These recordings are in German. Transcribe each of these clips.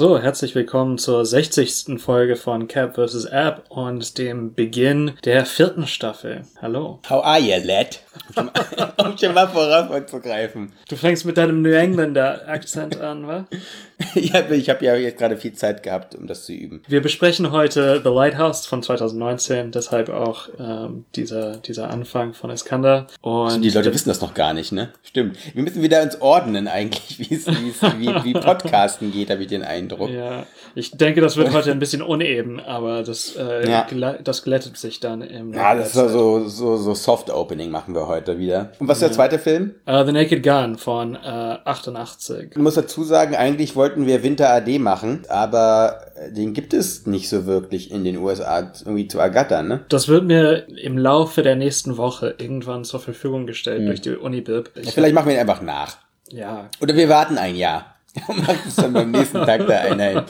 So, herzlich willkommen zur 60. Folge von Cap vs. App und dem Beginn der vierten Staffel. Hallo. How are you, lad? Um schon mal vorauszugreifen. Du fängst mit deinem New Englander Akzent an, wa? ich habe ich hab ja jetzt gerade viel Zeit gehabt, um das zu üben. Wir besprechen heute The Lighthouse von 2019, deshalb auch ähm, dieser, dieser Anfang von Iskander. Und die Leute wissen das noch gar nicht, ne? Stimmt. Wir müssen wieder uns ordnen eigentlich, wie es wie, wie Podcasten geht, habe ich den Eindruck. Ja, ich denke, das wird heute ein bisschen uneben, aber das, äh, Ja. gla- das glättet sich dann im Ja, das ist so, so, so Soft-Opening machen wir heute wieder. Und was ist der zweite Film? Uh, The Naked Gun von äh, 88. Ich muss dazu sagen, eigentlich wollten wir Winter AD machen, aber den gibt es nicht so wirklich in den USA irgendwie zu ergattern, ne? Das wird mir im Laufe der nächsten Woche irgendwann zur Verfügung gestellt Hm. durch die Unibib. Ich, Vielleicht machen wir ihn einfach nach. ja, Oder wir warten ein Jahr. Machen es dann beim nächsten Tag der Einheit.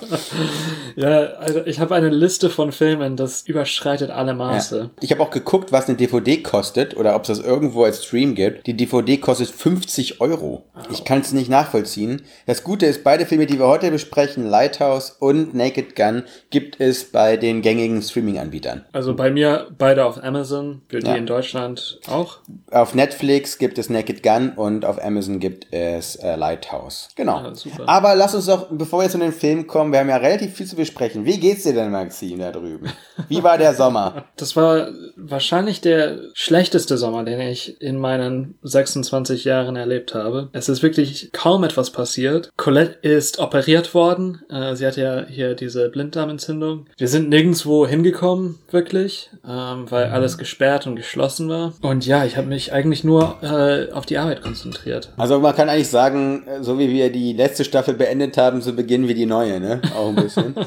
ja, also ich habe eine Liste von Filmen, das überschreitet alle Maße. Ja. Ich habe auch geguckt, was eine DVD kostet oder ob es das irgendwo als Stream gibt. Die DVD kostet 50 Euro. Ich kann es nicht nachvollziehen. Das Gute ist, beide Filme, die wir heute besprechen, Lighthouse und Naked Gun, gibt es bei den gängigen Streaming-Anbietern. Also bei mir beide auf Amazon, für die Ja. in Deutschland auch. Auf Netflix gibt es Naked Gun und auf Amazon gibt es äh, Lighthouse. Genau. Ja, super. Aber lass uns doch, bevor wir zu den Filmen kommen, wir haben ja relativ viel zu besprechen. Wie geht's dir denn, Maxim, da drüben? Wie war der Sommer? Das war wahrscheinlich der schlechteste Sommer, den ich in meinen 26 Jahren erlebt habe. Es ist wirklich kaum etwas passiert. Colette ist operiert worden. Äh, sie hat ja hier diese Blinddarmentzündung. Wir sind nirgendwo hingekommen, wirklich, ähm, weil alles gesperrt und geschlossen war. Und ja, ich habe mich eigentlich nur äh, auf die Arbeit konzentriert. Also man kann eigentlich sagen, so wie wir die letzte Staffel beendet haben, so beginnen wir die neue, ne? Auch ein bisschen.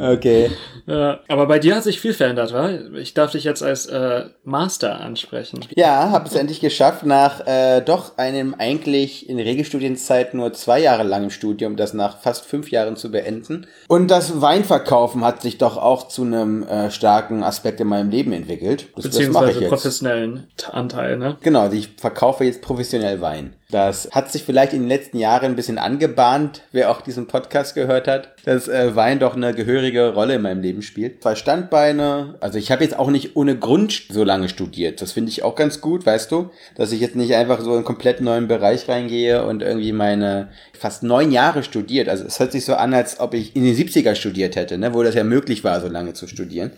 Okay. Ja, aber bei dir hat sich viel verändert, wa? Ich darf dich jetzt als äh, Master ansprechen. Ja, habe es endlich geschafft, nach äh, doch einem eigentlich in Regelstudienzeit nur zwei Jahre langem Studium, das nach fast fünf Jahren zu beenden. Und das Weinverkaufen hat sich doch auch zu einem äh, starken Aspekt in meinem Leben entwickelt. Das, das Beziehungsweise jetzt. professionellen Anteil, ne? Genau, ich verkaufe jetzt professionell Wein. Das hat sich vielleicht in den letzten Jahren ein bisschen angebahnt, wer auch diesen Podcast gehört hat, dass äh, Wein doch eine gehörige Rolle in meinem Leben spielt. Zwei Standbeine, also ich habe jetzt auch nicht ohne Grund so lange studiert. Das finde ich auch ganz gut, weißt du, dass ich jetzt nicht einfach so in einen komplett neuen Bereich reingehe und irgendwie meine fast neun Jahre studiert. Also es hört sich so an, als ob ich in den 70er studiert hätte, ne, wo das ja möglich war, so lange zu studieren.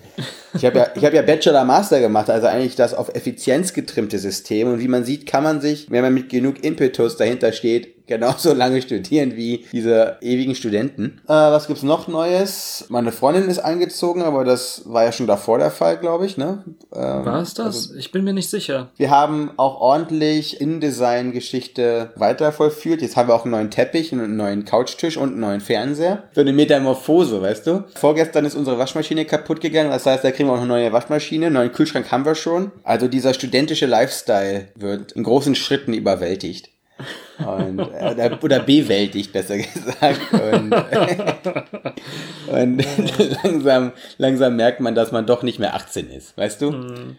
Ich habe ja, ich habe ja Bachelor Master gemacht, also eigentlich das auf Effizienz getrimmte System. Und wie man sieht, kann man sich, wenn man mit genug Impetus dahinter steht, genauso lange studieren wie diese ewigen Studenten. Äh, was gibt's noch Neues? Meine Freundin ist eingezogen, aber das war ja schon davor der Fall, glaube ich, ne? Ähm, War es das? ich bin mir nicht sicher. wir haben auch ordentlich InDesign-Geschichte weiter vollführt. Jetzt haben wir auch einen neuen Teppich, einen neuen Couchtisch und einen neuen Fernseher. Für eine Metamorphose, weißt du? Vorgestern ist unsere Waschmaschine kaputt gegangen. Das heißt, da kriegen wir auch eine neue Waschmaschine. Einen neuen Kühlschrank haben wir schon. Also dieser studentische Lifestyle wird in großen Schritten überwältigt. Und, oder, oder bewältigt, besser gesagt. Und, und langsam, langsam merkt man, dass man doch nicht mehr 18 ist, weißt du?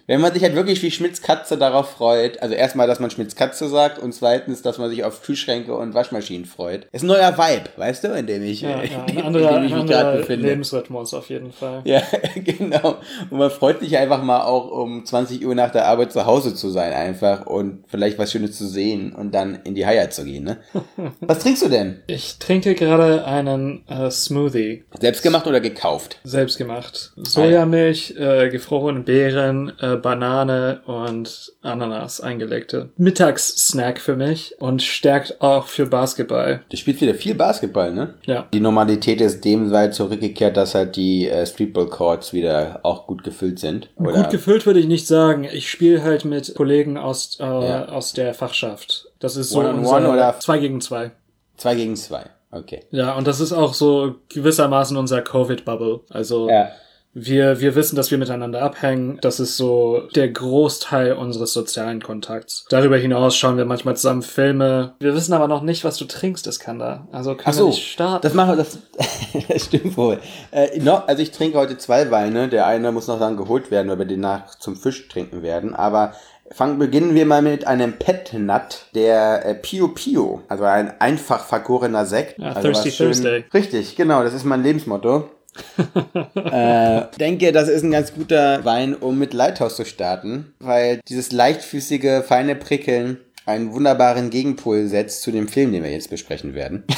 Wenn man sich halt wirklich wie Schmitz Katze darauf freut, also erstmal, dass man Schmitz Katze sagt und zweitens, dass man sich auf Kühlschränke und Waschmaschinen freut. Ist ein neuer Vibe, weißt du, in dem ich, Ja, in dem, anderer, in dem ich mich gerade befinde. Lebensrhythmus auf jeden Fall. Ja, genau. Und man freut sich einfach mal auch um 20 Uhr nach der Arbeit zu Hause zu sein einfach und vielleicht was Schönes zu sehen und dann in die Haier zu gehen, ne? Was trinkst du denn? Ich trinke gerade einen äh, Smoothie, Selbstgemacht oder gekauft? selbst gemacht. Sojamilch, äh, gefrorene Beeren, äh, Banane und Ananas eingelegte. Mittagssnack für mich und stärkt auch für Basketball. Du spielst wieder viel Basketball, ne? Ja. Die Normalität ist dem weit zurückgekehrt, dass halt die äh, Streetball-Courts wieder auch gut gefüllt sind. Oder? Gut gefüllt würde ich nicht sagen. Ich spiele halt mit Kollegen aus, äh, Ja. aus der Fachschaft. Das ist so One-on-one unser oder- zwei gegen zwei. Zwei gegen zwei. Okay. Ja, und das ist auch so gewissermaßen unser Covid-Bubble. Also Ja. Wir, wir wissen, dass wir miteinander abhängen. Das ist so der Großteil unseres sozialen Kontakts. Darüber hinaus schauen wir manchmal zusammen Filme. Wir wissen aber noch nicht, was du trinkst, Iskander. Also können Ach wir so, nicht starten. das mache das, das stimmt wohl. Äh, noch, also ich trinke heute zwei Weine. Der eine muss noch dann geholt werden, weil wir den nach zum Fisch trinken werden. Aber fangen beginnen wir mal mit einem Pet Nut, der äh, Pio Pio, also ein einfach vergorener Sekt. Ja, also Thirsty Thursday. Richtig, genau, das ist mein Lebensmotto. äh, denke, das ist ein ganz guter Wein, um mit Lighthouse zu starten, weil dieses leichtfüßige, feine Prickeln einen wunderbaren Gegenpol setzt zu dem Film, den wir jetzt besprechen werden.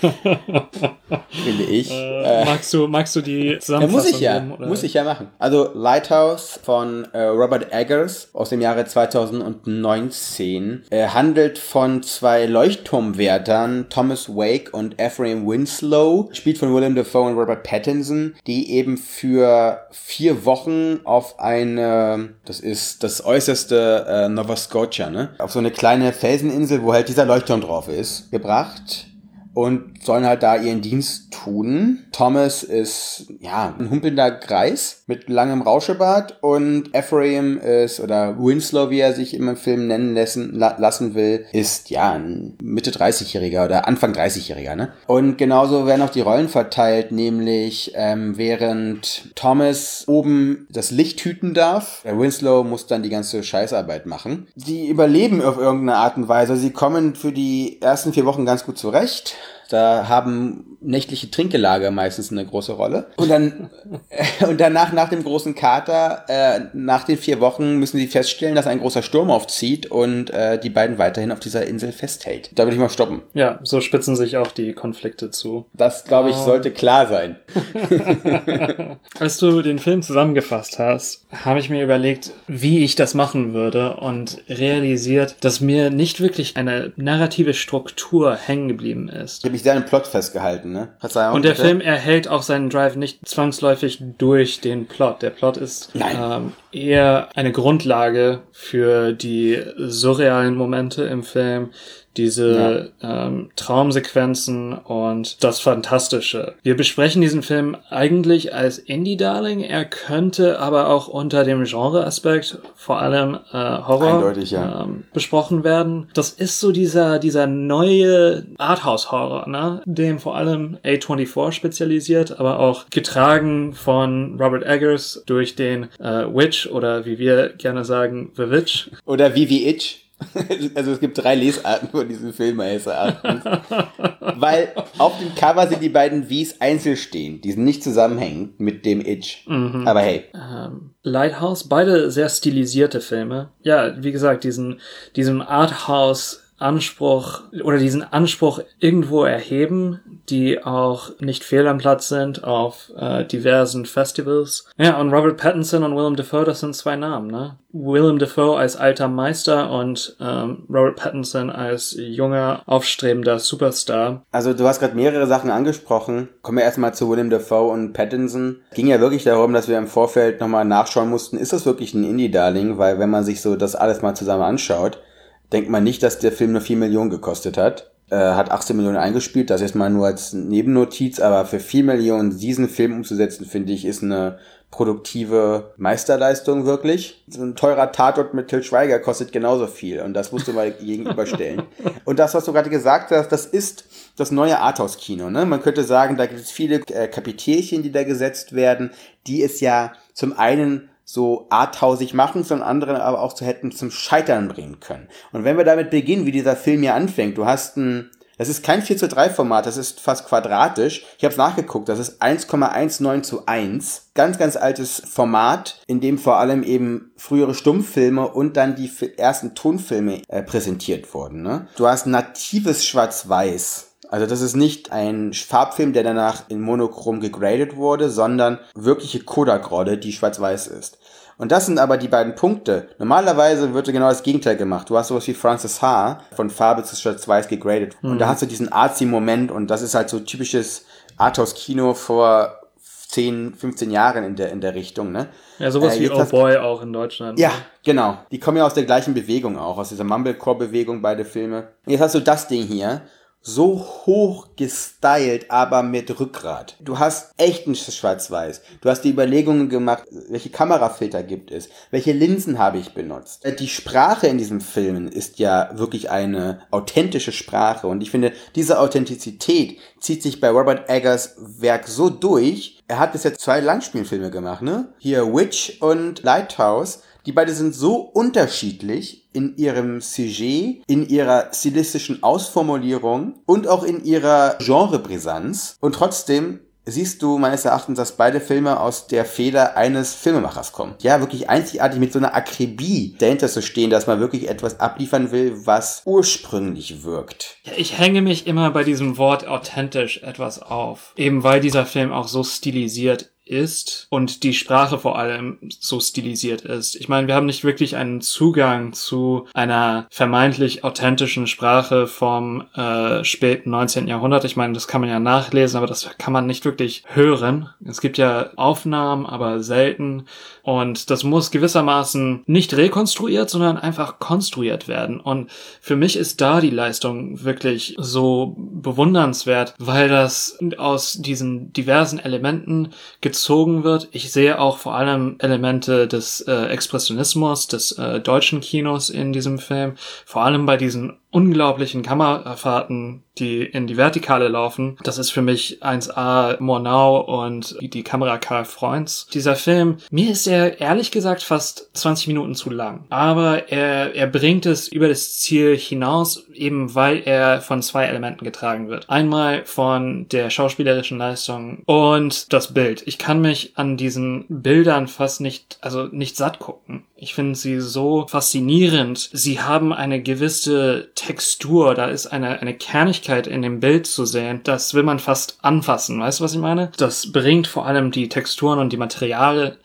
Finde ich. äh, magst, du, magst du die Ja, Zusammenfassung muss ich ja, oder? muss ich ja machen. Also Lighthouse von äh, Robert Eggers aus dem Jahre 2019 äh, handelt von zwei Leuchtturmwärtern, Thomas Wake und Ephraim Winslow, spielt von Willem Dafoe und Robert Pattinson, die eben für vier Wochen auf eine, das ist das äußerste äh, Nova Scotia, ne? Auf so eine kleine Felseninsel, wo halt dieser Leuchtturm drauf ist, gebracht und sollen halt da ihren Dienst tun. Thomas ist, ja, ein humpelnder Greis mit langem Rauschebart und Ephraim ist, oder Winslow, wie er sich im Film nennen lassen, la lassen will, ist, ja, ein Mitte 30-Jähriger oder Anfang 30-Jähriger, ne? Und genauso werden auch die Rollen verteilt, nämlich ähm, während Thomas oben das Licht hüten darf, der Winslow muss dann die ganze Scheißarbeit machen. Die überleben auf irgendeine Art und Weise. Sie kommen für die ersten vier Wochen ganz gut zurecht. Da haben nächtliche Trinkgelage meistens eine große Rolle. Und dann und danach, nach dem großen Kater, äh, nach den vier Wochen müssen sie feststellen, dass ein großer Sturm aufzieht und äh, die beiden weiterhin auf dieser Insel festhält. Da würde ich mal stoppen. Ja, so spitzen sich auch die Konflikte zu. Das, glaube ich, sollte klar sein. Als du den Film zusammengefasst hast, habe ich mir überlegt, wie ich das machen würde und realisiert, dass mir nicht wirklich eine narrative Struktur hängen geblieben ist. Ich habe mich sehr an den Plot festgehalten, ne? Verzeihung. Und der bitte. Film erhält auch seinen Drive nicht zwangsläufig durch den Plot. Der Plot ist Nein. ähm, eher eine Grundlage für die surrealen Momente im Film, diese ähm, Traumsequenzen und das Fantastische. Wir besprechen diesen Film eigentlich als Indie-Darling. Er könnte aber auch unter dem Genre-Aspekt, vor allem äh, Horror, ja. ähm, besprochen werden. Das ist so dieser, dieser neue Arthouse-Horror, ne? dem vor allem A24 spezialisiert, aber auch getragen von Robert Eggers durch den äh, Witch oder wie wir gerne sagen, The Witch. Oder wie wie Itch. Also es gibt drei Lesarten von diesem Film meines Erachtens. Weil auf dem Cover sind die beiden Wies einzeln stehen. Die sind nicht zusammenhängend mit dem Itch. Aber hey, ähm, Lighthouse, beide sehr stilisierte Filme. Ja, wie gesagt, diesen, diesen Arthouse Anspruch oder diesen Anspruch irgendwo erheben, die auch nicht fehl am Platz sind auf äh, diversen Festivals. Ja, und Robert Pattinson und Willem Dafoe, das sind zwei Namen, ne? Willem Dafoe als alter Meister und ähm, Robert Pattinson als junger, aufstrebender Superstar. also du hast gerade mehrere Sachen angesprochen. Kommen wir erstmal zu Willem Dafoe und Pattinson. Ging ja wirklich darum, dass wir im Vorfeld nochmal nachschauen mussten, ist das wirklich ein Indie-Darling? Weil wenn man sich so das alles mal zusammen anschaut, denkt man nicht, dass der Film nur 4 Millionen gekostet hat. Äh, hat 18 Millionen eingespielt, das jetzt mal nur als Nebennotiz, aber für 4 Millionen diesen Film umzusetzen, finde ich, ist eine produktive Meisterleistung wirklich. So ein teurer Tatort mit Till Schweiger kostet genauso viel und das musst du mal gegenüberstellen. Und das, was du gerade gesagt hast, das ist das neue Arthouse-Kino. Ne? Man könnte sagen, da gibt es viele äh, Kapitelchen, die da gesetzt werden, die es ja zum einen so arthausig machen, zum anderen aber auch zu hätten zum Scheitern bringen können. Und wenn wir damit beginnen, wie dieser Film hier anfängt, du hast ein, das ist kein 4 zu 3 Format, das ist fast quadratisch. Ich habe es nachgeguckt, das ist 1,19 zu 1. Ganz, ganz altes Format, in dem vor allem eben frühere Stummfilme und dann die ersten Tonfilme äh, präsentiert wurden. Ne? Du hast natives Schwarz-Weiß. Also das ist nicht ein Farbfilm, der danach in Monochrom gegradet wurde, sondern wirkliche Kodak-Rolle, die schwarz-weiß ist. Und das sind aber die beiden Punkte. Normalerweise wird genau das Gegenteil gemacht. Du hast sowas wie Francis H. von Farbe zu schwarz-weiß gegradet. Und da hast du diesen Artsy-Moment und das ist halt so typisches Arthouse-Kino vor 10, 15 Jahren in der, in der Richtung, ne? Ja, sowas Äh, wie Oh Boy auch in Deutschland. Ja, genau. Die kommen ja aus der gleichen Bewegung auch, aus dieser Mumblecore-Bewegung, beide Filme. Und jetzt hast du das Ding hier. So hoch gestylt, aber mit Rückgrat. Du hast echten Schwarz-Weiß. Du hast die Überlegungen gemacht, welche Kamerafilter gibt es, welche Linsen habe ich benutzt. Äh, die Sprache in diesem Film ist ja wirklich eine authentische Sprache und ich finde, diese Authentizität zieht sich bei Robert Eggers Werk so durch. Er hat bis jetzt zwei Langspielfilme gemacht, ne? Hier Witch und Lighthouse. Die beide sind so unterschiedlich in ihrem Sujet, in ihrer stilistischen Ausformulierung und auch in ihrer Genrebrisanz. Und trotzdem siehst du meines Erachtens, dass beide Filme aus der Feder eines Filmemachers kommen. Ja, wirklich einzigartig mit so einer Akribie dahinter zu stehen, dass man wirklich etwas abliefern will, was ursprünglich wirkt. Ja, ich hänge mich immer bei diesem Wort authentisch etwas auf. Eben weil dieser Film auch so stilisiert ist und die Sprache vor allem so stilisiert ist. Ich meine, wir haben nicht wirklich einen Zugang zu einer vermeintlich authentischen Sprache vom äh, späten 19. Jahrhundert. Ich meine, das kann man ja nachlesen, aber das kann man nicht wirklich hören. Es gibt ja Aufnahmen, aber selten. Und das muss gewissermaßen nicht rekonstruiert, sondern einfach konstruiert werden. Und für mich ist da die Leistung wirklich so bewundernswert, weil das aus diesen diversen Elementen gezogen wird. Ich sehe auch vor allem Elemente des äh, Expressionismus, des äh, deutschen Kinos in diesem Film. Vor allem bei diesen unglaublichen Kamerafahrten, die in die Vertikale laufen. Das ist für mich 1A Mornau und die Kamera Karl Freunds. Dieser Film, mir ist er ehrlich gesagt fast 20 Minuten zu lang. Aber er, er bringt es über das Ziel hinaus, eben weil er von zwei Elementen getragen wird. Einmal von der schauspielerischen Leistung und das Bild. Ich kann mich an diesen Bildern fast nicht, also nicht satt gucken. Ich finde sie so faszinierend. Sie haben eine gewisse Textur, da ist eine, eine Kernigkeit in dem Bild zu sehen. Das will man fast anfassen. Weißt du, was ich meine? Das bringt vor allem die Texturen und die Materialien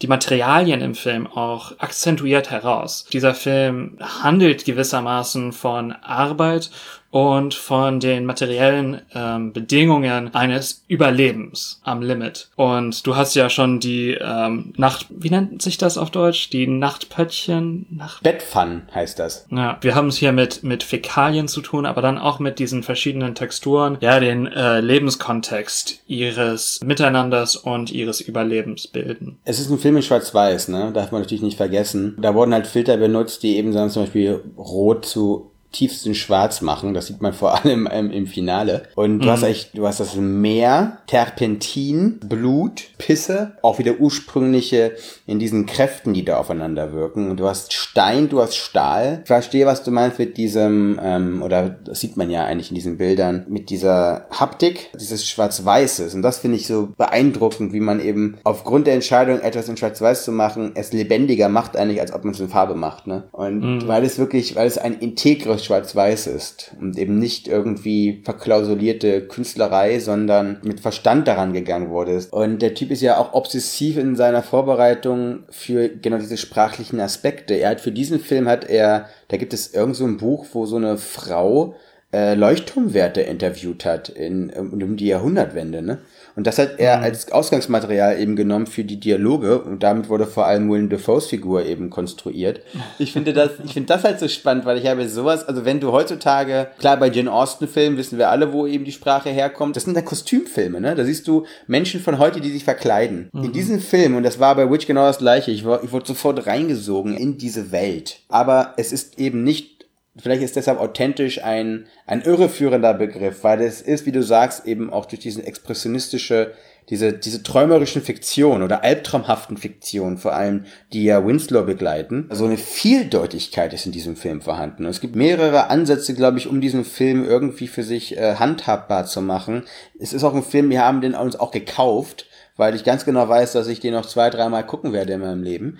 die Materialien im Film auch akzentuiert heraus. Dieser Film handelt gewissermaßen von Arbeit und von den materiellen ähm, Bedingungen eines Überlebens am Limit. Und du hast ja schon die ähm, Nacht, wie nennt sich das auf Deutsch? Die Nachtpöttchen? Nacht Bettpfannen heißt das. Ja, wir haben es hier mit, mit Fäkalien zu tun, aber dann auch mit diesen verschiedenen Texturen, ja, den äh, Lebenskontext ihres Miteinanders und ihres Überlebens bilden. Es ist ein Film in Schwarz-Weiß, ne? Darf man natürlich nicht vergessen. Da wurden halt Filter benutzt, die eben dann zum Beispiel rot zu tiefsten Schwarz machen. Das sieht man vor allem im, im Finale. Und du mhm. hast echt, du hast das Meer, Terpentin, Blut, Pisse, auch wieder ursprüngliche in diesen Kräften, die da aufeinander wirken. Und du hast Stein, du hast Stahl. Ich verstehe, was du meinst mit diesem, ähm, oder das sieht man ja eigentlich in diesen Bildern, mit dieser Haptik, dieses Schwarz-Weißes. Und das finde ich so beeindruckend, wie man eben aufgrund der Entscheidung, etwas in Schwarz-Weiß zu machen, es lebendiger macht eigentlich, als ob man es in Farbe macht. Ne? Und mhm. weil es wirklich, weil es ein integres schwarz-weiß ist und eben nicht irgendwie verklausulierte Künstlerei, sondern mit Verstand daran gegangen wurde. Und der Typ ist ja auch obsessiv in seiner Vorbereitung für genau diese sprachlichen Aspekte. Er hat für diesen Film hat er, da gibt es irgend so ein Buch, wo so eine Frau äh, Leuchtturmwerte interviewt hat in, um die Jahrhundertwende, ne? Und das hat er mhm. als Ausgangsmaterial eben genommen für die Dialoge und damit wurde vor allem Willem Dafoes Figur eben konstruiert. Ich finde das, ich finde das halt so spannend, weil ich habe sowas, also wenn du heutzutage, klar bei Jane Austen Filmen wissen wir alle, wo eben die Sprache herkommt, das sind ja Kostümfilme, ne? Da siehst du Menschen von heute, die sich verkleiden. Mhm. In diesem Film, und das war bei Witch genau das gleiche, ich, war, ich wurde sofort reingesogen in diese Welt. Aber es ist eben nicht Vielleicht ist deshalb authentisch ein, ein irreführender Begriff, weil es ist, wie du sagst, eben auch durch diese expressionistische, diese, diese träumerischen Fiktionen oder albtraumhaften Fiktionen vor allem, die ja Winslow begleiten. Also eine Vieldeutigkeit ist in diesem Film vorhanden. Es gibt mehrere Ansätze, glaube ich, um diesen Film irgendwie für sich äh, handhabbar zu machen. Es ist auch ein Film, wir haben den uns auch gekauft, weil ich ganz genau weiß, dass ich den noch zwei, dreimal gucken werde in meinem Leben.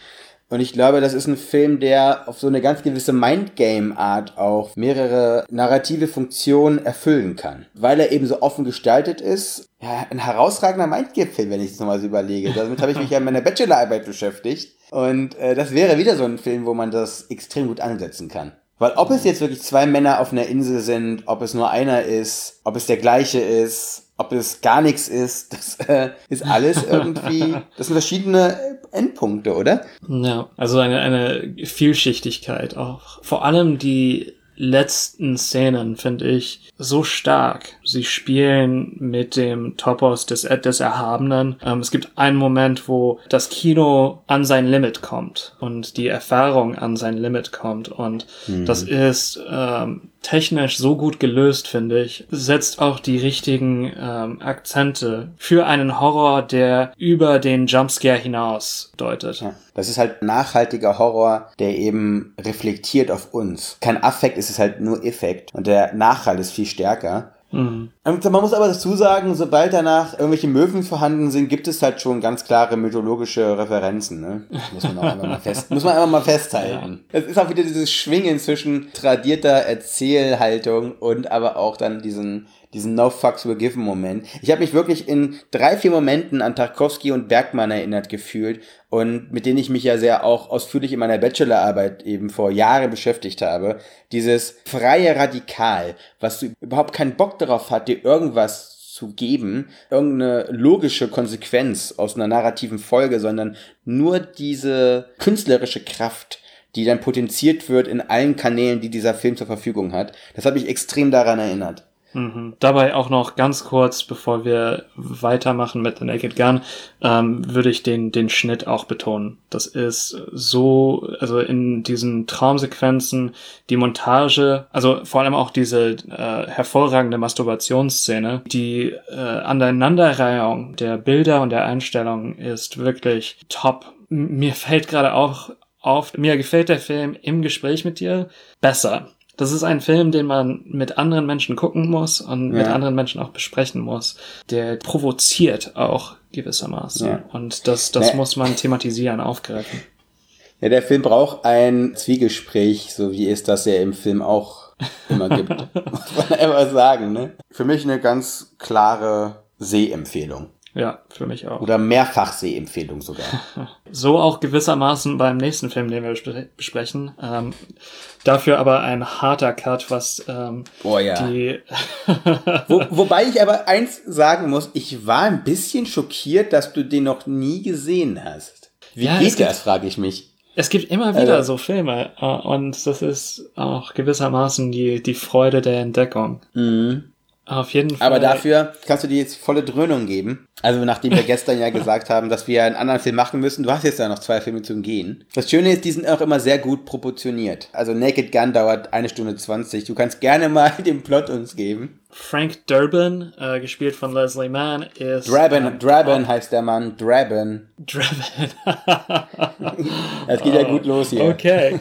Und ich glaube, das ist ein Film, der auf so eine ganz gewisse Mindgame-Art auch mehrere narrative Funktionen erfüllen kann. Weil er eben so offen gestaltet ist. Ja, ein herausragender Mindgame-Film, wenn ich es nochmal so überlege. Damit habe ich mich ja in meiner Bachelorarbeit beschäftigt. Und äh, das wäre wieder so ein Film, wo man das extrem gut ansetzen kann. Weil ob es jetzt wirklich zwei Männer auf einer Insel sind, ob es nur einer ist, ob es der gleiche ist, ob es gar nichts ist, das äh, ist alles irgendwie, das sind verschiedene Endpunkte, oder? Ja, also eine, eine Vielschichtigkeit auch. Vor allem die letzten Szenen finde ich so stark. Sie spielen mit dem Topos des, des Erhabenen. Ähm, es gibt einen Moment, wo das Kino an sein Limit kommt und die Erfahrung an sein Limit kommt. Und mhm. das ist ähm, technisch so gut gelöst, finde ich. Setzt auch die richtigen ähm, Akzente für einen Horror, der über den Jumpscare hinaus deutet. Ja. Das ist halt nachhaltiger Horror, der eben reflektiert auf uns. Kein Affekt, es ist halt nur Effekt. Und der Nachhalt ist viel stärker. Mhm. Und man muss aber dazu sagen, sobald danach irgendwelche Möwen vorhanden sind, gibt es halt schon ganz klare mythologische Referenzen. Ne? Muss man auch einfach mal fest, muss man einfach mal festhalten. Es ist auch wieder dieses Schwingen zwischen tradierter Erzählhaltung und aber auch dann diesen diesen No Fucks Were Given Moment. Ich habe mich wirklich in drei, vier Momenten an Tarkovsky und Bergmann erinnert gefühlt und mit denen ich mich ja sehr auch ausführlich in meiner Bachelorarbeit eben vor Jahren beschäftigt habe. Dieses freie Radikal, was überhaupt keinen Bock darauf hat, dir irgendwas zu geben, irgendeine logische Konsequenz aus einer narrativen Folge, sondern nur diese künstlerische Kraft, die dann potenziert wird in allen Kanälen, die dieser Film zur Verfügung hat. Das hat mich extrem daran erinnert. Mhm. Dabei auch noch ganz kurz, bevor wir weitermachen mit The Naked Gun, ähm, würde ich den, den Schnitt auch betonen. Das ist so, also in diesen Traumsequenzen, die Montage, also vor allem auch diese äh, hervorragende Masturbationsszene, die äh, Aneinanderreihung der Bilder und der Einstellungen ist wirklich top. Mir fällt gerade auch auf, mir gefällt der Film im Gespräch mit dir besser. Das ist ein Film, den man mit anderen Menschen gucken muss und ja. mit anderen Menschen auch besprechen muss. Der provoziert auch gewissermaßen. Ja. Und das, das nee. muss man thematisieren, aufgreifen. Ja, der Film braucht ein Zwiegespräch, so wie es das ja im Film auch immer gibt. muss man einfach sagen, ne? Für mich eine ganz klare Sehempfehlung. Ja, für mich auch. Oder Mehrfachsehempfehlung sogar. so auch gewissermaßen beim nächsten Film, den wir besprechen. Ähm, dafür aber ein harter Cut, was ähm, oh, ja. die. Wo, wobei ich aber eins sagen muss, ich war ein bisschen schockiert, dass du den noch nie gesehen hast. Wie ja, geht das, frage ich mich. Es gibt immer wieder also, so Filme äh, und das ist auch gewissermaßen die, die Freude der Entdeckung. Mhm. Auf jeden Fall. Aber dafür kannst du dir jetzt volle Dröhnung geben. Also nachdem wir gestern ja gesagt haben, dass wir einen anderen Film machen müssen, du hast jetzt ja noch zwei Filme zum Gehen. Das Schöne ist, die sind auch immer sehr gut proportioniert. Also Naked Gun dauert eine Stunde zwanzig. Du kannst gerne mal den Plot uns geben. Frank Durbin, äh, gespielt von Leslie Mann, ist. Draben, ähm, Draben heißt der Mann. Draben. Draben. das geht oh, ja gut los hier. Okay.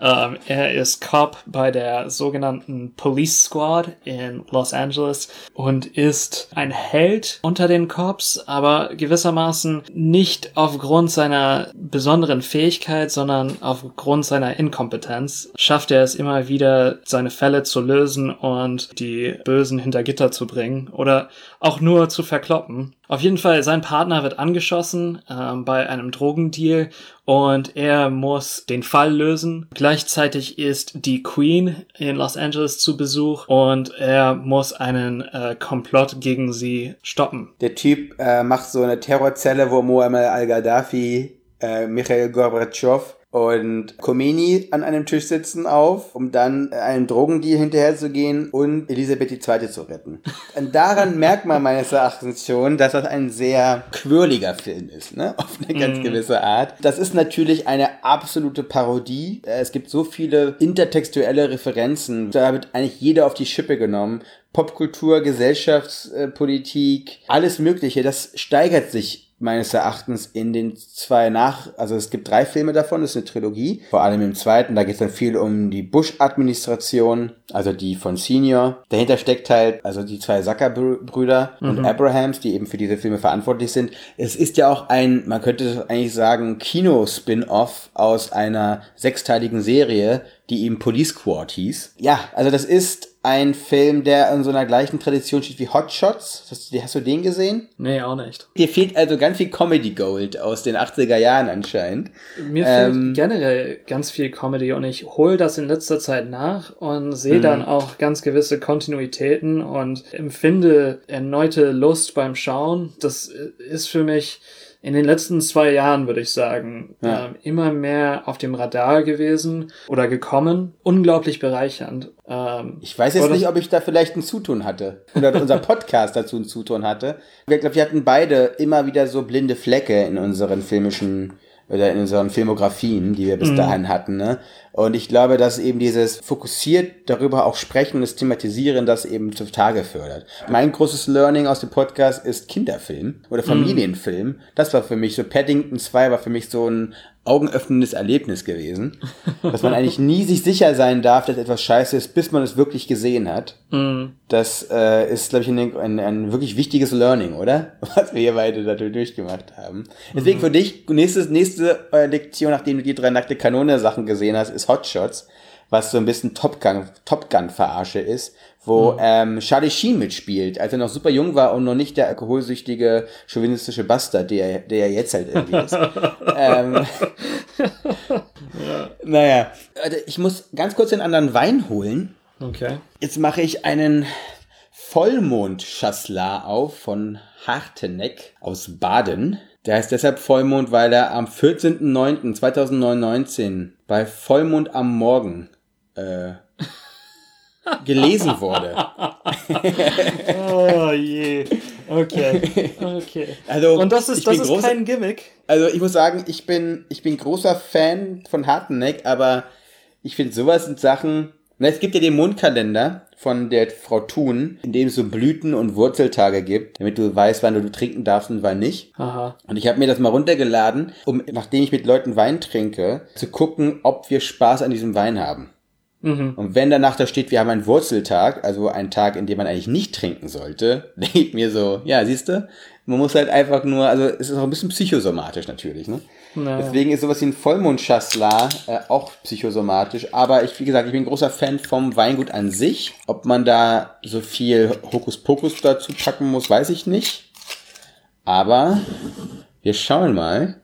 ähm, er ist Cop bei der sogenannten Police Squad in Los Angeles und ist ein Held unter den Cops, aber gewissermaßen nicht aufgrund seiner besonderen Fähigkeit, sondern aufgrund seiner Inkompetenz schafft er es immer wieder, seine Fälle zu lösen und die Bösen hinter Gitter zu bringen oder auch nur zu verkloppen. Auf jeden Fall, sein Partner wird angeschossen ähm, bei einem Drogendeal und er muss den Fall lösen. Gleichzeitig ist die Queen in Los Angeles zu Besuch und er muss einen äh, Komplott gegen sie stoppen. Der Typ äh, macht so eine Terrorzelle, wo Muammar al-Gaddafi, äh, Michael Gorbatschow und Khomeini an einem Tisch sitzen auf, um dann einem Drogendeal hinterherzugehen und Elisabeth II. zu retten. Und daran merkt man meines Erachtens schon, dass das ein sehr quirliger Film ist, ne? Auf eine ganz mm. gewisse Art. Das ist natürlich eine absolute Parodie. Es gibt so viele intertextuelle Referenzen. Da wird eigentlich jeder auf die Schippe genommen. Popkultur, Gesellschaftspolitik, alles Mögliche. Das steigert sich meines Erachtens in den zwei nach, also es gibt drei Filme davon, das ist eine Trilogie. Vor allem im zweiten, da geht es dann viel um die Bush-Administration, also die von Senior. Dahinter steckt halt, also die zwei Zucker-Brüder mhm. und Abrahams, die eben für diese Filme verantwortlich sind. Es ist ja auch ein, man könnte eigentlich sagen, Kino-Spin-Off aus einer sechsteiligen Serie, die eben Police Squad hieß. Ja, also das ist ein Film, der in so einer gleichen Tradition steht wie Hot Shots. Hast, hast du den gesehen? Nee, auch nicht. Hier fehlt also ganz viel Comedy Gold aus den 80er Jahren anscheinend. Mir ähm, fehlt generell ganz viel Comedy und ich hole das in letzter Zeit nach und sehe mhm. dann auch ganz gewisse Kontinuitäten und empfinde erneute Lust beim Schauen. Das ist für mich in den letzten zwei Jahren, würde ich sagen, Ja. ähm, immer mehr auf dem Radar gewesen oder gekommen. Unglaublich bereichernd. Ähm, Ich weiß jetzt nicht, ob ich da vielleicht ein Zutun hatte. Oder unser Podcast dazu ein Zutun hatte. Ich glaube, wir hatten beide immer wieder so blinde Flecke in unseren filmischen oder in unseren Filmografien, die wir bis dahin hatten. Ne? Und ich glaube, dass eben dieses fokussiert darüber auch sprechen und das Thematisieren das eben zutage fördert. Mein großes Learning aus dem Podcast ist Kinderfilm oder Familienfilm. Das war für mich so, Paddington 2 war für mich so ein augenöffnendes Erlebnis gewesen, dass man eigentlich nie sich sicher sein darf, dass etwas scheiße ist, bis man es wirklich gesehen hat. Das äh, ist, glaube ich, ein, ein, ein wirklich wichtiges Learning, oder? Was wir hier beide natürlich durchgemacht haben. Deswegen für dich, nächstes, nächste äh, Lektion, nachdem du die drei nackte Kanone-Sachen gesehen hast, ist Hotshots, was so ein bisschen Top Gun, Top Gun-Verarsche ist, wo ähm, Charlie Sheen mitspielt, als er noch super jung war und noch nicht der alkoholsüchtige, chauvinistische Bastard, der, der er jetzt halt irgendwie ist. ähm, Naja, also ich muss ganz kurz den anderen Wein holen. okay. Jetzt mache ich einen Vollmond-Chasselas auf von Harteneck aus Baden. Der heißt deshalb Vollmond, weil er am 14.09.2019 bei Vollmond am Morgen äh, gelesen wurde. Oh je. Okay. Okay. Also, Und das ist, das ist großer- kein Gimmick. Also ich muss sagen, ich bin, ich bin großer Fan von Harteneck, aber ich finde sowas sind Sachen. Na, es gibt ja den Mondkalender von der Frau Thun, in dem es so Blüten- und Wurzeltage gibt, damit du weißt, wann du trinken darfst und wann nicht. Aha. Und ich habe mir das mal runtergeladen, um, nachdem ich mit Leuten Wein trinke, zu gucken, ob wir Spaß an diesem Wein haben. Und wenn danach da steht, wir haben einen Wurzeltag, also einen Tag, in dem man eigentlich nicht trinken sollte, denke ich mir so, ja, siehst du, man muss halt einfach nur, also es ist auch ein bisschen psychosomatisch natürlich, ne? Naja. Deswegen ist sowas wie ein Vollmond-Chasselas äh, auch psychosomatisch. Aber ich, wie gesagt, ich bin ein großer Fan vom Weingut an sich. Ob man da so viel Hokuspokus dazu packen muss, weiß ich nicht. Aber wir schauen mal.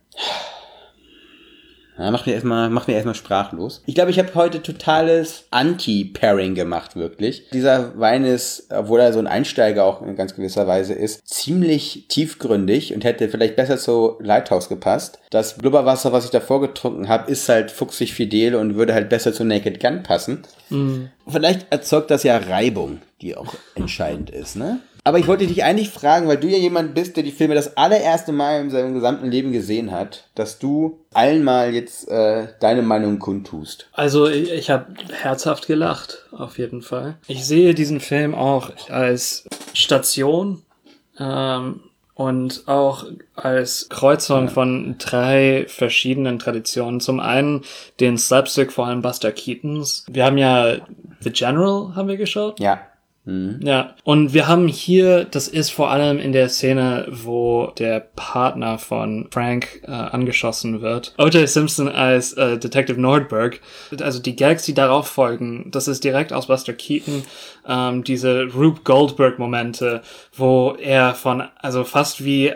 Ja, macht mir erstmal, macht mir erstmal sprachlos. Ich glaube, ich habe heute totales Anti-Pairing gemacht, wirklich. Dieser Wein ist, obwohl er so ein Einsteiger auch in ganz gewisser Weise ist, ziemlich tiefgründig und hätte vielleicht besser zu Lighthouse gepasst. Das Blubberwasser, was ich davor getrunken habe, ist halt fuchsig fidel und würde halt besser zu Naked Gun passen. Vielleicht erzeugt das ja Reibung, die auch entscheidend ist, ne? Aber ich wollte dich eigentlich fragen, weil du ja jemand bist, der die Filme das allererste Mal in seinem gesamten Leben gesehen hat, dass du allen mal jetzt äh, deine Meinung kundtust. Also ich, ich habe herzhaft gelacht, auf jeden Fall. Ich sehe diesen Film auch als Station ähm, und auch als Kreuzung von drei verschiedenen Traditionen. Zum einen den Slapstick, vor allem Buster Keatons. Wir haben ja The General, haben wir geschaut. Ja. Ja, und wir haben hier, das ist vor allem in der Szene, wo der Partner von Frank äh, angeschossen wird. O.J. Simpson als äh, Detective Nordberg. Also die Gags, die darauf folgen, das ist direkt aus Buster Keaton. Ähm, diese Rube Goldberg-Momente, wo er von, also fast wie äh,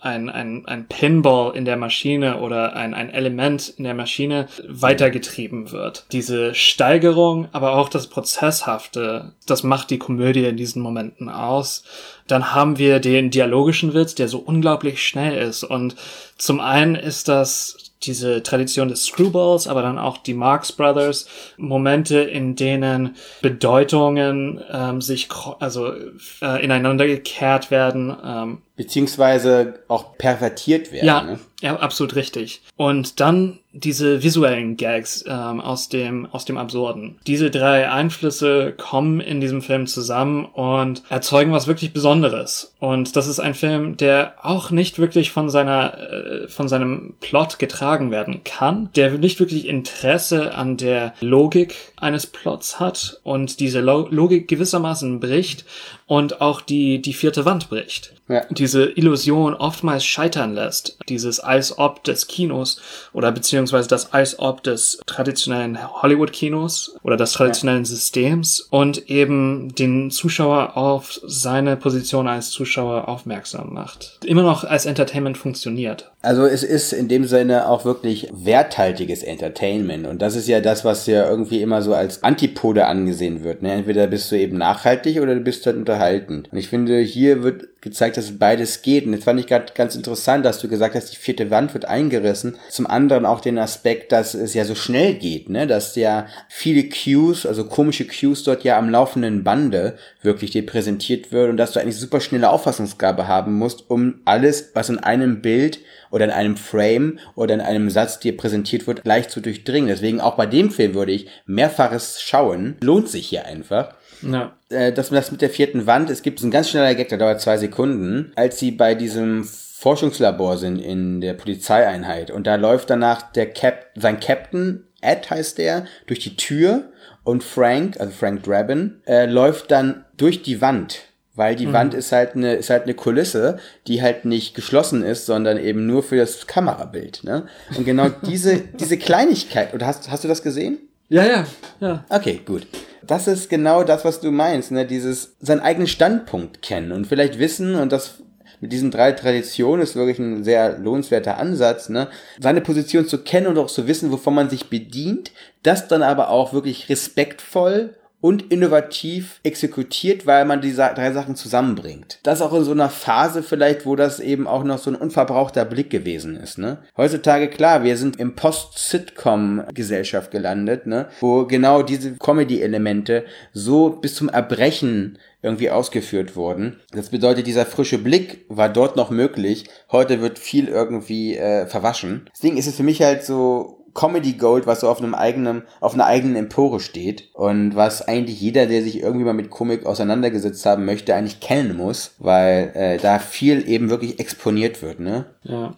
ein, ein, ein Pinball in der Maschine oder ein, ein Element in der Maschine weitergetrieben wird. Diese Steigerung, aber auch das Prozesshafte, das macht die Komödie in diesen Momenten aus. Dann haben wir den dialogischen Witz, der so unglaublich schnell ist. Und zum einen ist das diese Tradition des Screwballs, aber dann auch die Marx Brothers, Momente, in denen Bedeutungen ähm, sich also äh, ineinander gekehrt werden, ähm, Beziehungsweise auch pervertiert werden. ja, Ne? ja, absolut richtig. Und dann diese visuellen Gags ähm, aus dem aus dem Absurden. Diese drei Einflüsse kommen in diesem Film zusammen und erzeugen was wirklich Besonderes. Und das ist ein Film, der auch nicht wirklich von seiner äh, von seinem Plot getragen werden kann, der nicht wirklich Interesse an der Logik eines Plots hat und diese Lo Logik gewissermaßen bricht und auch die die vierte Wand bricht Ja. diese Illusion oftmals scheitern lässt. Dieses Als-Ob des Kinos oder beziehungsweise das Als-Ob des traditionellen Hollywood-Kinos oder des traditionellen Systems und eben den Zuschauer auf seine Position als Zuschauer aufmerksam macht. Immer noch als Entertainment funktioniert. Also es ist in dem Sinne auch wirklich werthaltiges Entertainment. Und das ist ja das, was ja irgendwie immer so als Antipode angesehen wird. Ne? Entweder bist du eben nachhaltig oder du bist halt unterhaltend. Und ich finde, hier wird gezeigt, dass beides geht. Und jetzt fand ich gerade ganz interessant, dass du gesagt hast, die vierte Wand wird eingerissen. Zum anderen auch den Aspekt, dass es ja so schnell geht, ne? dass ja viele Cues, also komische Cues dort ja am laufenden Bande wirklich dir präsentiert wird und dass du eigentlich super schnelle Auffassungsgabe haben musst, um alles, was in einem Bild oder in einem Frame oder in einem Satz dir präsentiert wird, gleich zu durchdringen. Deswegen auch bei dem Film würde ich mehrfaches schauen. Lohnt sich hier einfach. Ja. Äh, das, das mit der vierten Wand, es gibt so ein ganz schneller Gag, der dauert zwei Sekunden, als sie bei diesem Forschungslabor sind in der Polizeieinheit und da läuft danach der Cap, sein Captain, Ed heißt der, durch die Tür und Frank, also Frank Drabin, äh, läuft dann durch die Wand weil die mhm. Wand ist halt eine ist halt eine Kulisse, die halt nicht geschlossen ist, sondern eben nur für das Kamerabild, ne? Und genau diese diese Kleinigkeit, oder hast hast du das gesehen? Ja, ja, ja. Okay, gut. Das ist genau das, was du meinst, ne? Dieses seinen eigenen Standpunkt kennen und vielleicht wissen und das mit diesen drei Traditionen ist wirklich ein sehr lohnenswerter Ansatz, ne? Seine Position zu kennen und auch zu wissen, wovon man sich bedient, das dann aber auch wirklich respektvoll und innovativ exekutiert, weil man die drei Sachen zusammenbringt. Das auch in so einer Phase vielleicht, wo das eben auch noch so ein unverbrauchter Blick gewesen ist. Ne? Heutzutage, klar, wir sind im Post-Sitcom-Gesellschaft gelandet, ne? wo genau diese Comedy-Elemente so bis zum Erbrechen irgendwie ausgeführt wurden. Das bedeutet, dieser frische Blick war dort noch möglich. Heute wird viel irgendwie äh, verwaschen. Deswegen ist es für mich halt so Comedy Gold, was so auf einem eigenen, auf einer eigenen Empore steht und was eigentlich jeder, der sich irgendwie mal mit Komik auseinandergesetzt haben möchte, eigentlich kennen muss, weil äh, da viel eben wirklich exponiert wird, ne? Ja.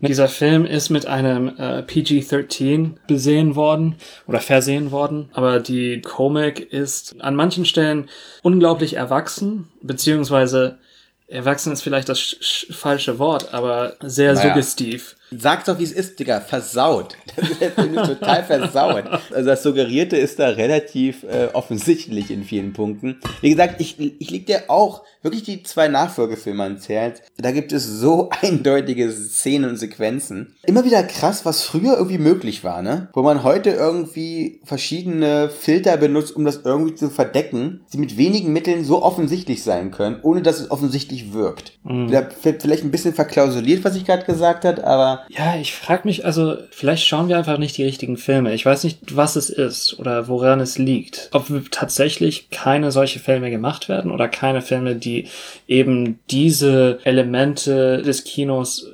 Dieser Film ist mit einem äh, PG-13 besehen worden oder versehen worden, aber die Comic ist an manchen Stellen unglaublich erwachsen, beziehungsweise erwachsen ist vielleicht das falsche Wort, aber sehr naja. suggestiv. Sag doch, wie es ist, Digga. Versaut. Das ist total versaut. Also das Suggerierte ist da relativ äh, offensichtlich in vielen Punkten. Wie gesagt, ich, ich leg dir auch wirklich die zwei Nachfolgefilme ans Herz. Da gibt es so eindeutige Szenen und Sequenzen. Immer wieder krass, was früher irgendwie möglich war, ne? Wo man heute irgendwie verschiedene Filter benutzt, um das irgendwie zu verdecken, die mit wenigen Mitteln so offensichtlich sein können, ohne dass es offensichtlich wirkt. Mhm. Vielleicht ein bisschen verklausuliert, was ich gerade gesagt habe, aber ja, ich frage mich, also vielleicht schauen wir einfach nicht die richtigen Filme. Ich weiß nicht, was es ist oder woran es liegt. Ob tatsächlich keine solche Filme gemacht werden oder keine Filme, die eben diese Elemente des Kinos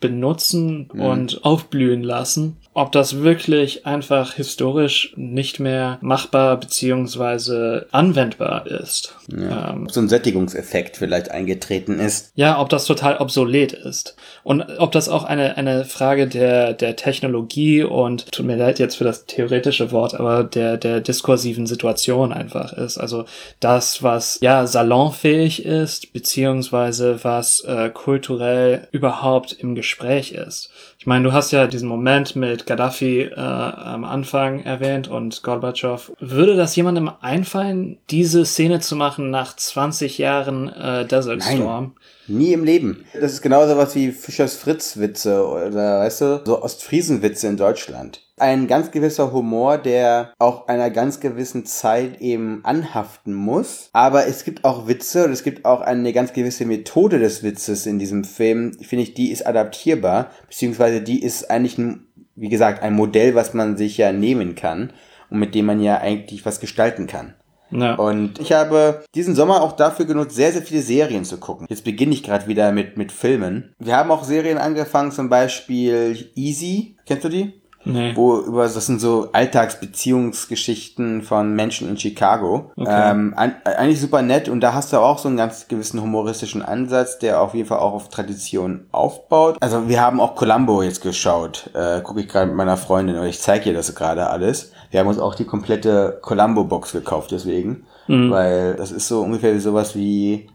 benutzen mhm. und aufblühen lassen ob das wirklich einfach historisch nicht mehr machbar beziehungsweise anwendbar ist. Ja, ähm, so ein Sättigungseffekt vielleicht eingetreten ist. Ja, ob das total obsolet ist. Und ob das auch eine, eine Frage der, der Technologie und, tut mir leid jetzt für das theoretische Wort, aber der, der diskursiven Situation einfach ist. Also das, was ja salonfähig ist, beziehungsweise was äh, kulturell überhaupt im Gespräch ist. Ich meine, du hast ja diesen Moment mit Gaddafi äh, am Anfang erwähnt und Gorbatschow. Würde das jemandem einfallen, diese Szene zu machen nach 20 Jahren äh, Desert Nein. Nie im Leben. Das ist genauso was wie Fischers Fritz-Witze oder, weißt du, so Ostfriesen-Witze in Deutschland. Ein ganz gewisser Humor, der auch einer ganz gewissen Zeit eben anhaften muss. Aber es gibt auch Witze und es gibt auch eine ganz gewisse Methode des Witzes in diesem Film. Finde ich, die ist adaptierbar, beziehungsweise die ist eigentlich, ein, wie gesagt, ein Modell, was man sich ja nehmen kann und mit dem man ja eigentlich was gestalten kann. Ja. Und ich habe diesen Sommer auch dafür genutzt, sehr, sehr viele Serien zu gucken. Jetzt beginne ich gerade wieder mit, mit Filmen. Wir haben auch Serien angefangen, zum Beispiel Easy. Kennst du die? Nee. Wo über das sind so Alltagsbeziehungsgeschichten von Menschen in Chicago. Okay. Ähm, eigentlich super nett und da hast du auch so einen ganz gewissen humoristischen Ansatz, der auf jeden Fall auch auf Tradition aufbaut. Also wir haben auch Columbo jetzt geschaut. Äh, Gucke ich gerade mit meiner Freundin und ich zeige ihr das gerade alles. Wir haben uns auch die komplette Columbo-Box gekauft, deswegen. Mhm. Weil das ist so ungefähr sowas wie,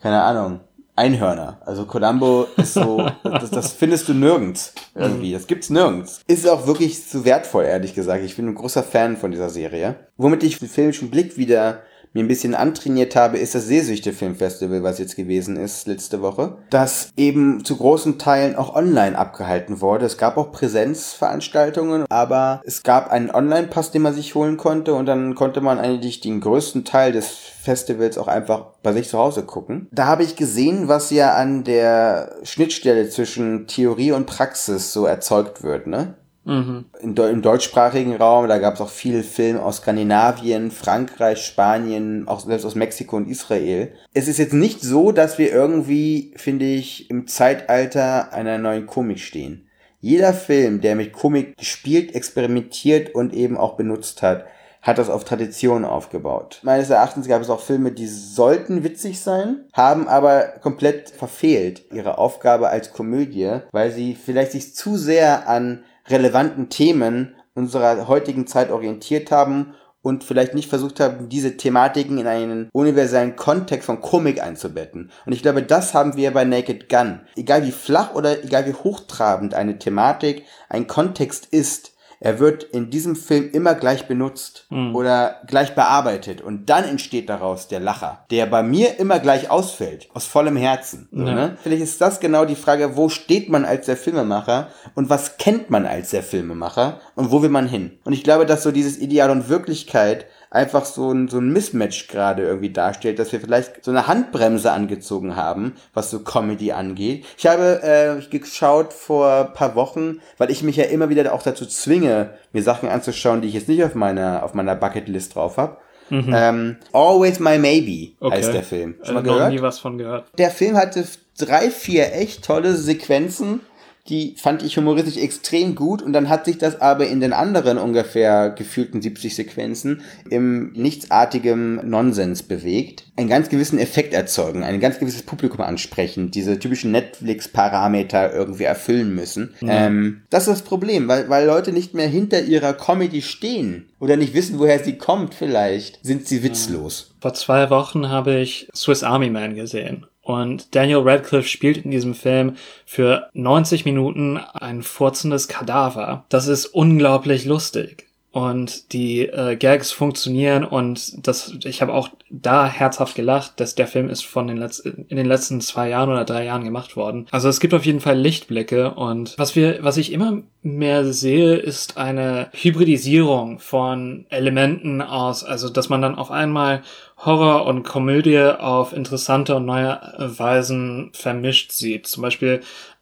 keine Ahnung, Einhörner. Also Columbo ist so, das, das findest du nirgends irgendwie. Das gibt's nirgends. Ist auch wirklich zu wertvoll, ehrlich gesagt. Ich bin ein großer Fan von dieser Serie. Womit ich den filmischen Blick wieder mir ein bisschen antrainiert habe, ist das Sehsüchte Filmfestival, was jetzt gewesen ist letzte Woche, das eben zu großen Teilen auch online abgehalten wurde. Es gab auch Präsenzveranstaltungen, aber es gab einen Online-Pass, den man sich holen konnte und dann konnte man eigentlich den größten Teil des Festivals auch einfach bei sich zu Hause gucken. Da habe ich gesehen, was ja an der Schnittstelle zwischen Theorie und Praxis so erzeugt wird, ne? Mhm. In, Im deutschsprachigen Raum, da gab es auch viel Film aus Skandinavien, Frankreich, Spanien, auch selbst aus Mexiko und Israel. Es ist jetzt nicht so, dass wir irgendwie, finde ich, im Zeitalter einer neuen Komik stehen. Jeder Film, der mit Komik gespielt, experimentiert und eben auch benutzt hat, hat das auf Tradition aufgebaut. Meines Erachtens gab es auch Filme, die sollten witzig sein, haben aber komplett verfehlt ihre Aufgabe als Komödie, weil sie vielleicht sich zu sehr an relevanten Themen unserer heutigen Zeit orientiert haben und vielleicht nicht versucht haben, diese Thematiken in einen universellen Kontext von Komik einzubetten. Und ich glaube, das haben wir bei Naked Gun. Egal wie flach oder egal wie hochtrabend eine Thematik, ein Kontext ist, er wird in diesem Film immer gleich benutzt Mhm. oder gleich bearbeitet und dann entsteht daraus der Lacher, der bei mir immer gleich ausfällt, aus vollem Herzen. Ja. ne? Vielleicht ist das genau die Frage, wo steht man als der Filmemacher und was kennt man als der Filmemacher und wo will man hin? Und ich glaube, dass so dieses Ideal und Wirklichkeit einfach so ein, so ein Mismatch gerade irgendwie darstellt, dass wir vielleicht so eine Handbremse angezogen haben, was so Comedy angeht. Ich habe äh, geschaut vor ein paar Wochen, weil ich mich ja immer wieder auch dazu zwinge, mir Sachen anzuschauen, die ich jetzt nicht auf meiner, auf meiner Bucketlist drauf habe. Ähm, Always My Maybe heißt der Film. Schon mal äh, noch gehört? nie was von gehört. Der Film hatte drei, vier echt tolle Sequenzen. Die fand ich humoristisch extrem gut und dann hat sich das aber in den anderen ungefähr gefühlten 70 Sequenzen im nichtsartigem Nonsens bewegt. Einen ganz gewissen Effekt erzeugen, ein ganz gewisses Publikum ansprechen, diese typischen Netflix-Parameter irgendwie erfüllen müssen. Ähm, das ist das Problem, weil, weil Leute nicht mehr hinter ihrer Comedy stehen oder nicht wissen, woher sie kommt vielleicht, sind sie witzlos. Vor zwei Wochen habe ich Swiss Army Man gesehen. Und Daniel Radcliffe spielt in diesem Film für 90 Minuten ein furzendes Kadaver. Das ist unglaublich lustig. Und die äh, Gags funktionieren und das, ich habe auch da herzhaft gelacht, dass der Film ist von den letzten, in den letzten zwei Jahren oder drei Jahren gemacht worden. Also es gibt auf jeden Fall Lichtblicke und was wir, was ich immer mehr sehe, ist eine Hybridisierung von Elementen aus, also dass man dann auf einmal Horror und Komödie auf interessante und neue Weisen vermischt sieht. Zum Beispiel,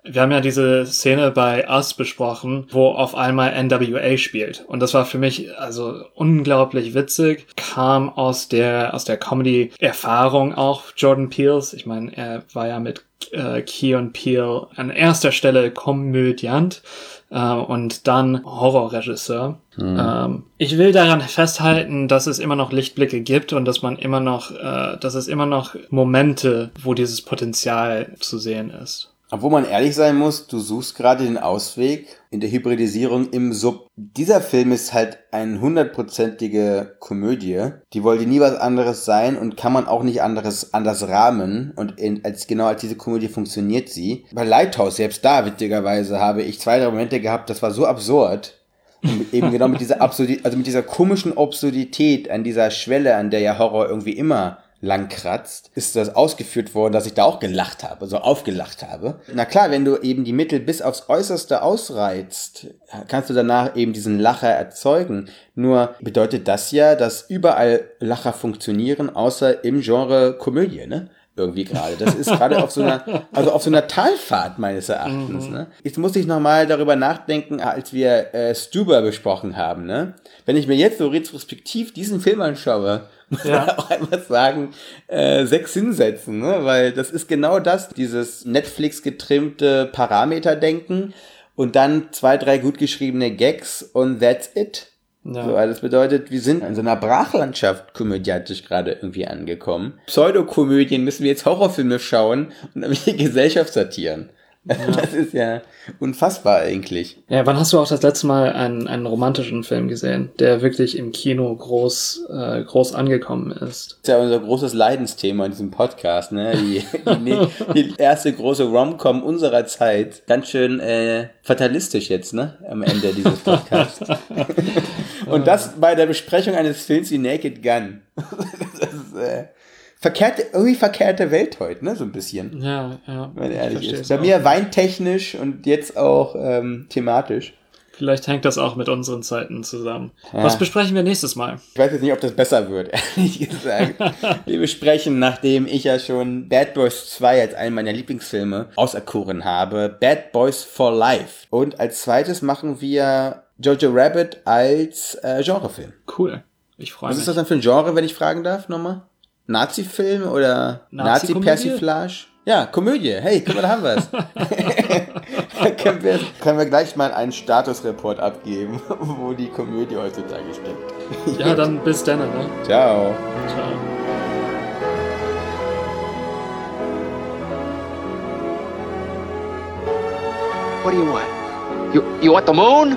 wir haben ja diese Szene bei Us besprochen, wo auf einmal NWA spielt. Und das war für mich also unglaublich witzig. Kam aus der, aus der Comedy-Erfahrung auch Jordan Peels. Ich meine, er war ja mit äh, Key und Peele an erster Stelle Komödiant äh, und dann Horrorregisseur. Ähm, ich will daran festhalten, dass es immer noch Lichtblicke gibt und dass man immer noch, äh, dass es immer noch Momente, wo dieses Potenzial zu sehen ist. Obwohl man ehrlich sein muss, du suchst gerade den Ausweg in der Hybridisierung im Sub. Dieser Film ist halt eine hundertprozentige Komödie. Die wollte nie was anderes sein und kann man auch nicht anderes anders rahmen. Und in, als genau als diese Komödie funktioniert sie. Bei Lighthouse, selbst da, witzigerweise, habe ich zwei, drei Momente gehabt, das war so absurd. Und eben genau mit dieser Absurdität, also mit dieser komischen Absurdität an dieser Schwelle, an der ja Horror irgendwie immer lang kratzt, ist das ausgeführt worden, dass ich da auch gelacht habe, so aufgelacht habe. Na klar, wenn du eben die Mittel bis aufs Äußerste ausreizt, kannst du danach eben diesen Lacher erzeugen. Nur bedeutet das ja, dass überall Lacher funktionieren, außer im Genre Komödie, ne? Irgendwie gerade. Das ist gerade auf so einer, also auf so einer Talfahrt meines Erachtens, ne? Jetzt muss ich nochmal darüber nachdenken, als wir äh, Stuber besprochen haben, ne? Wenn ich mir jetzt so retrospektiv diesen Film anschaue, muss Ja. man auch einmal sagen, äh, sechs hinsetzen, ne? Weil das ist genau das, dieses Netflix getrimmte Parameterdenken und dann zwei, drei gut geschriebene Gags und that's it. Ja. So, also das bedeutet, wir sind in so einer Brachlandschaft komödiatisch gerade irgendwie angekommen. Pseudokomödien müssen wir jetzt Horrorfilme schauen und die Gesellschaft sortieren. Das ist ja unfassbar eigentlich. Ja, wann hast du auch das letzte Mal einen, einen romantischen Film gesehen, der wirklich im Kino groß, äh, groß angekommen ist? Das ist ja unser großes Leidensthema in diesem Podcast, ne? Die, die, die erste große Rom-Com unserer Zeit. Ganz schön äh, fatalistisch jetzt, ne? Am Ende dieses Podcasts. Und das bei der Besprechung eines Films wie Naked Gun. Das ist äh, verkehrte, irgendwie verkehrte Welt heute, ne? So ein bisschen. Ja, ja. Wenn ich ehrlich ist. Bei mir weintechnisch und jetzt auch ähm, thematisch. Vielleicht hängt das auch mit unseren Zeiten zusammen. Ja. Was besprechen wir nächstes Mal? Ich weiß jetzt nicht, ob das besser wird, ehrlich gesagt. Wir besprechen, nachdem ich ja schon Bad Boys 2 als einen meiner Lieblingsfilme auserkoren habe, Bad Boys for Life. Und als zweites machen wir Jojo Rabbit als äh, Genrefilm. Cool. Ich freue Was mich. ist das dann für ein Genre, wenn ich fragen darf, nochmal? Nazi-Film oder? Nazi-Persiflage? Ja, Komödie. Hey, guck mal, da haben wir es. da können wir, können wir gleich mal einen Statusreport abgeben, wo die Komödie heutzutage steckt. Ja, dann bis dann, ne? Ciao. Ciao. What do you want? You you want the moon?